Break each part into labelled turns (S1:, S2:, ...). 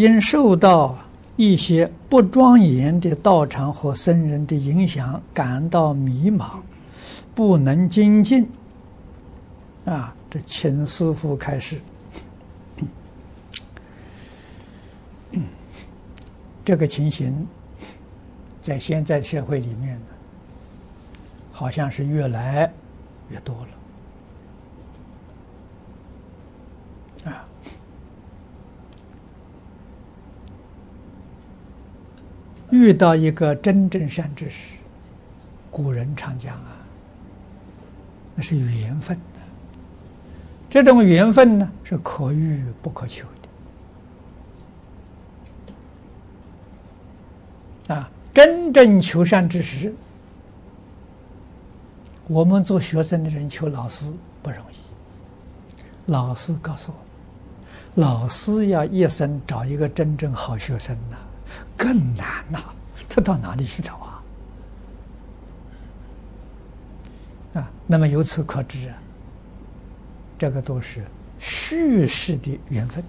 S1: 因受到一些不庄严的道场和僧人的影响，感到迷茫，不能精进。啊，这秦师傅开始。这个情形，在现在社会里面，好像是越来越多了，啊，遇到一个真正善知识，古人常讲啊，那是缘分的，这种缘分呢，是可遇不可求的。啊，真正求善知识，我们做学生的人求老师不容易。老师告诉我，老师要一生找一个真正好学生呐，更难呐，他到哪里去找啊？啊，那么由此可知啊，这个都是叙事的缘分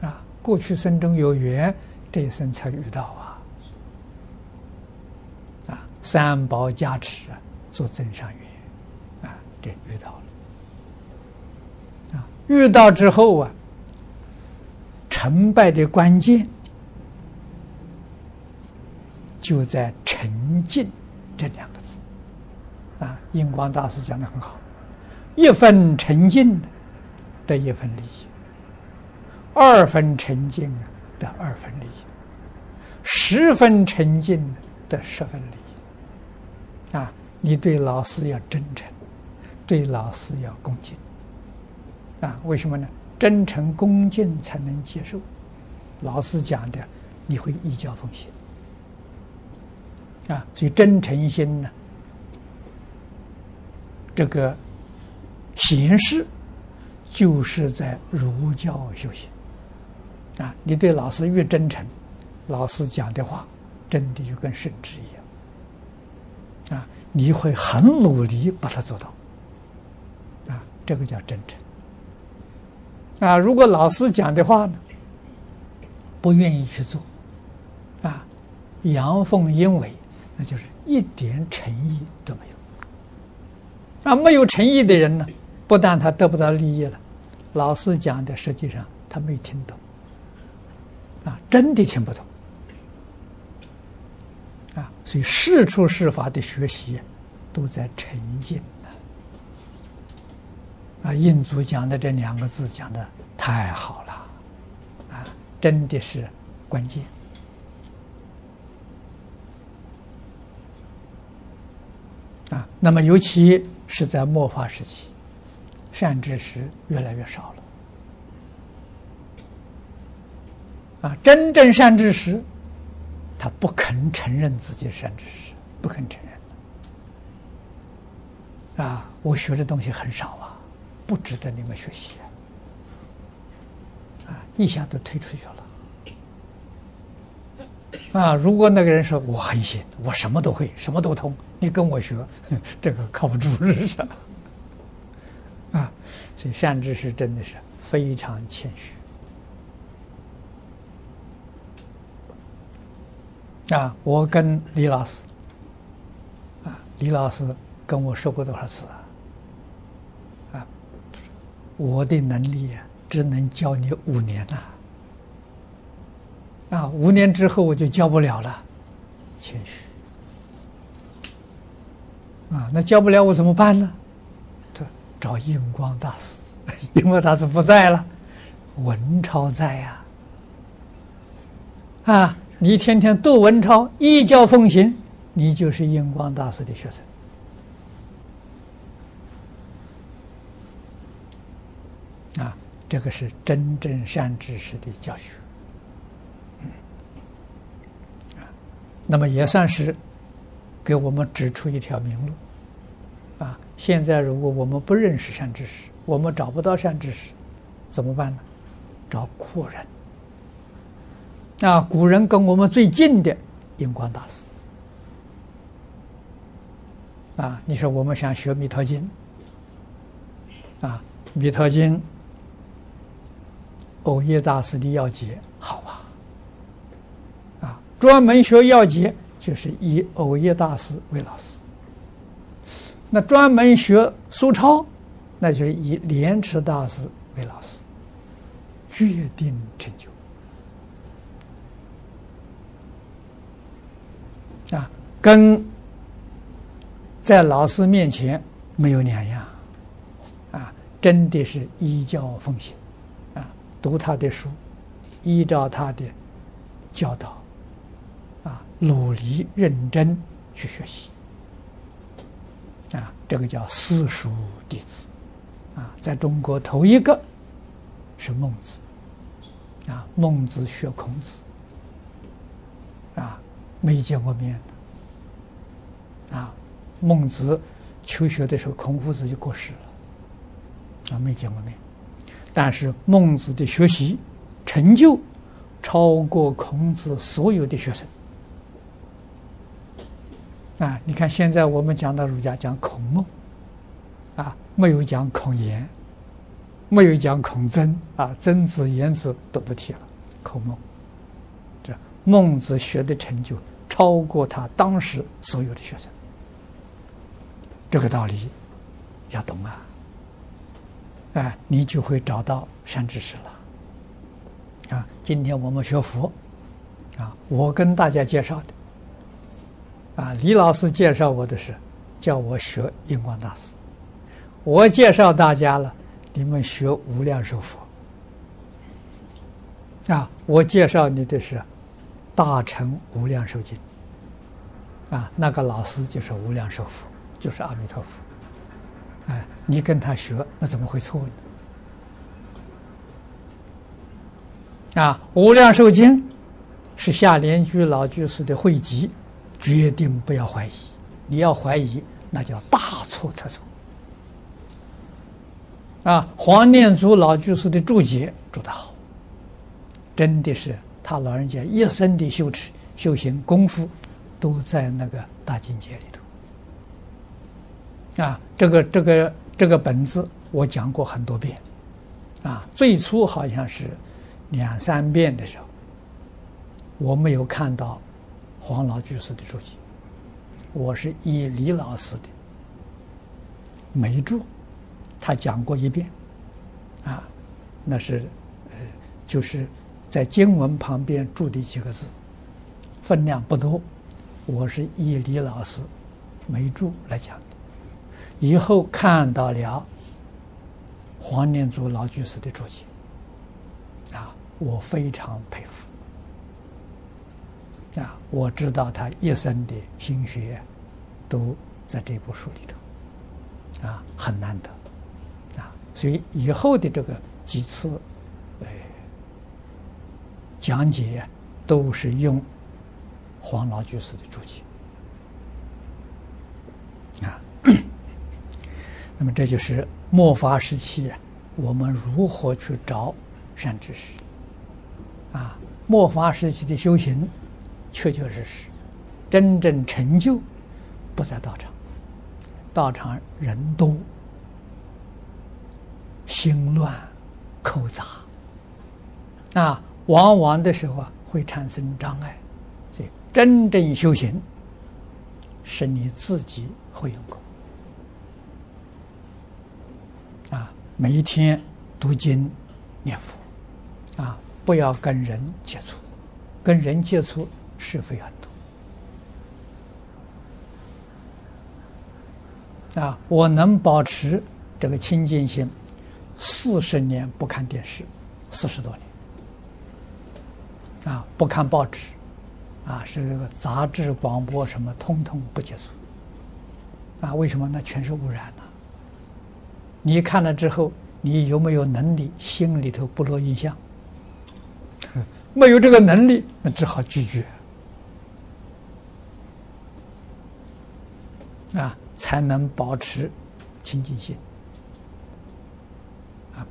S1: 啊，过去生中有缘，这一生才遇到啊。三宝加持啊，做增上缘，啊，这遇到了，啊，遇到之后啊，成败的关键就在诚敬这两个字，啊，印光大师讲的很好，一分诚敬得一分利益，二分诚敬得二分利益，十分诚敬得十分利益。啊，你对老师要真诚，对老师要恭敬。啊，为什么呢？真诚恭敬才能接受老师讲的，你会依教奉行。啊，所以真诚心呢，这个形式就是在儒教修行。啊，你对老师越真诚，老师讲的话真的就跟圣旨一样。啊，你会很努力把它做到，啊，这个叫真诚。啊，如果老师讲的话呢，不愿意去做，啊，阳奉阴违，那就是一点诚意都没有。啊，没有诚意的人呢，不但他得不到利益了，老师讲的实际上他没听懂，啊，真的听不懂。啊，所以世出世法的学习，都在沉浸啊！印祖讲的这两个字讲的太好了，啊，真的是关键啊！那么尤其是在末法时期，善知识越来越少了，啊，真正善知识。他不肯承认自己善知识，不肯承认。啊，我学的东西很少啊，不值得你们学习啊！啊，一下都推出去了。啊，如果那个人说我很行，我什么都会，什么都通，你跟我学，这个靠不住，是不是？啊，所以善知识真的是非常谦虚。啊，我跟李老师，啊，李老师跟我说过多少次啊？啊，我的能力啊，只能教你五年了。啊，啊五年之后我就教不了了，谦虚。啊，那教不了我怎么办呢？这找印光大师，印光大师不在了，文超在呀，啊。啊你天天读文超，一教奉行，你就是印光大师的学生啊！这个是真正善知识的教学，啊，那么也算是给我们指出一条明路啊！现在如果我们不认识善知识，我们找不到善知识，怎么办呢？找库人。啊，古人跟我们最近的印光大师啊，你说我们想学《弥陀经》啊，《弥陀经》，藕益大师的要解好啊。专门学药解，就是以藕益大师为老师；那专门学苏超，那就是以莲池大师为老师，决定成就。啊，跟在老师面前没有两样，啊，真的是依教奉行，啊，读他的书，依照他的教导，努力认真去学习，啊，这个叫私塾弟子，啊，在中国头一个是孟子，啊，孟子学孔子，啊。没见过面的啊！孟子求学的时候，孔夫子就过世了啊，没见过面。但是孟子的学习成就超过孔子所有的学生啊！你看现在我们讲到儒家讲孔孟啊，没有讲孔颜，没有讲孔曾啊，曾子、颜子都不提了，孔孟。这孟子学的成就超过他当时所有的学生，这个道理要懂啊！哎，你就会找到善知识了。啊，今天我们学佛，啊，我跟大家介绍的，啊，李老师介绍我的是叫我学印光大师，我介绍大家了，你们学无量寿佛。啊，我介绍你的是。大乘无量寿经啊，那个老师就是无量寿佛，就是阿弥陀佛。哎，你跟他学，那怎么会错呢？啊，无量寿经是下莲居老居士的汇集，决定不要怀疑。你要怀疑，那叫大错特错。啊，黄念祖老居士的注解注得好，真的是。他老人家一生的修持、修行功夫，都在那个大境界里头。啊，这个、这个、这个本子我讲过很多遍。啊，最初好像是两三遍的时候，我没有看到黄老居士的注解，我是以李老师的没注，他讲过一遍。啊，那是呃，就是。在经文旁边注的几个字，分量不多，我是以李老师没注来讲的。以后看到了黄念祖老居士的注解，啊，我非常佩服。我知道他一生的心血都在这部书里头，啊，很难得，啊，所以以后的这个几次。讲解都是用黄老居士的注解啊，那么这就是末法时期我们如何去找善知识啊？末法时期的修行，确确实实真正成就不在道场，道场人多，心乱，口杂。啊。往往的时候啊，会产生障碍，所以真正修行是你自己会用功。啊，每一天读经念佛。啊，不要跟人接触，跟人接触是非很多啊。我能保持这个清净心，四十年不看电视，四十多年。啊，不看报纸，啊，是这个杂志、广播什么，通通不接触。啊，为什么？那全是污染了。你看了之后，你有没有能力心里头不落印象？没有这个能力，那只好拒绝。啊，才能保持清净心。啊，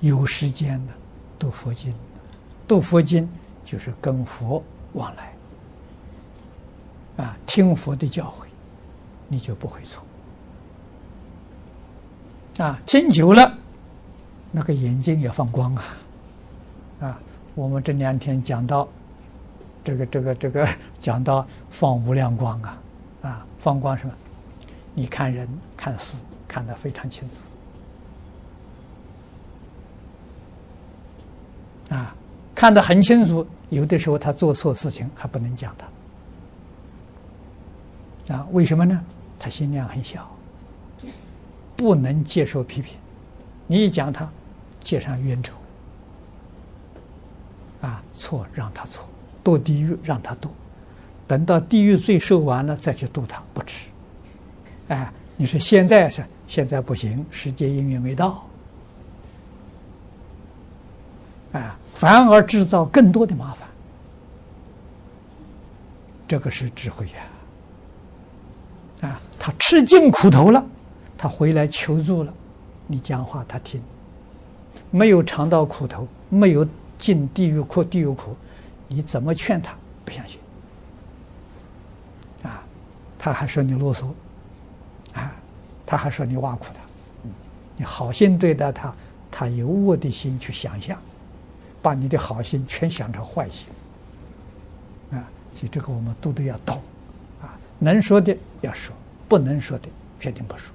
S1: 有时间的读佛经，读佛经。就是跟佛往来，啊，听佛的教诲，你就不会错。啊，听久了，那个眼睛也放光啊，啊，我们这两天讲到这个这个这个讲到放无量光啊，啊，放光什么？你看人看事看得非常清楚，啊，看得很清楚。有的时候他做错事情还不能讲他，啊，为什么呢？他心量很小，不能接受批评。你一讲他，结上冤仇。啊，错让他错，堕地狱让他堕，等到地狱罪受完了再去度他不迟。哎，你说现在是现在不行，时间因缘没到，啊，反而制造更多的麻烦。这个是智慧呀！啊，他吃尽苦头了，他回来求助了，你讲话他听，没有尝到苦头，没有。进地狱苦，地狱苦，你怎么劝他不相信？他还说你啰嗦，啊，他还说你挖苦他，你好心对待他，他有恶的心去想象，把你的好心全想成坏心，啊，所以这个我们都得要懂，啊，能说的要说，不能说的决定不说。